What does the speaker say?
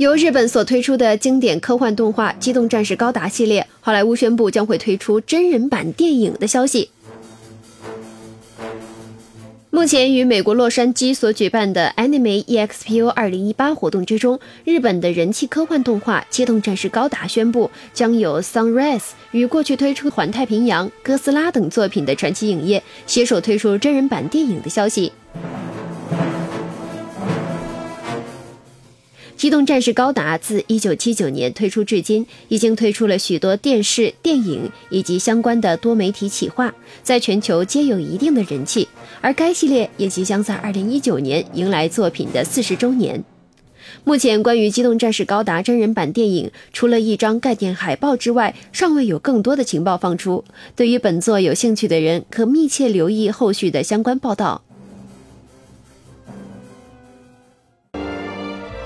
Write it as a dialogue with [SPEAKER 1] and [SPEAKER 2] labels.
[SPEAKER 1] 由日本所推出的经典科幻动画《机动战士高达》系列，好莱坞宣布将会推出真人版电影的消息。目前于美国洛杉矶所举办的 Anime Expo 2018活动之中，日本的人气科幻动画《机动战士高达》宣布将有 Sunrise 与过去推出《环太平洋》、《哥斯拉》等作品的传奇影业携手推出真人版电影的消息。机动战士高达自1979年推出至今，已经推出了许多电视、电影以及相关的多媒体企划，在全球皆有一定的人气。而该系列也即将在2019年迎来作品的四十周年。目前，关于机动战士高达真人版电影，除了一张概念海报之外，尚未有更多的情报放出。对于本作有兴趣的人，可密切留意后续的相关报道。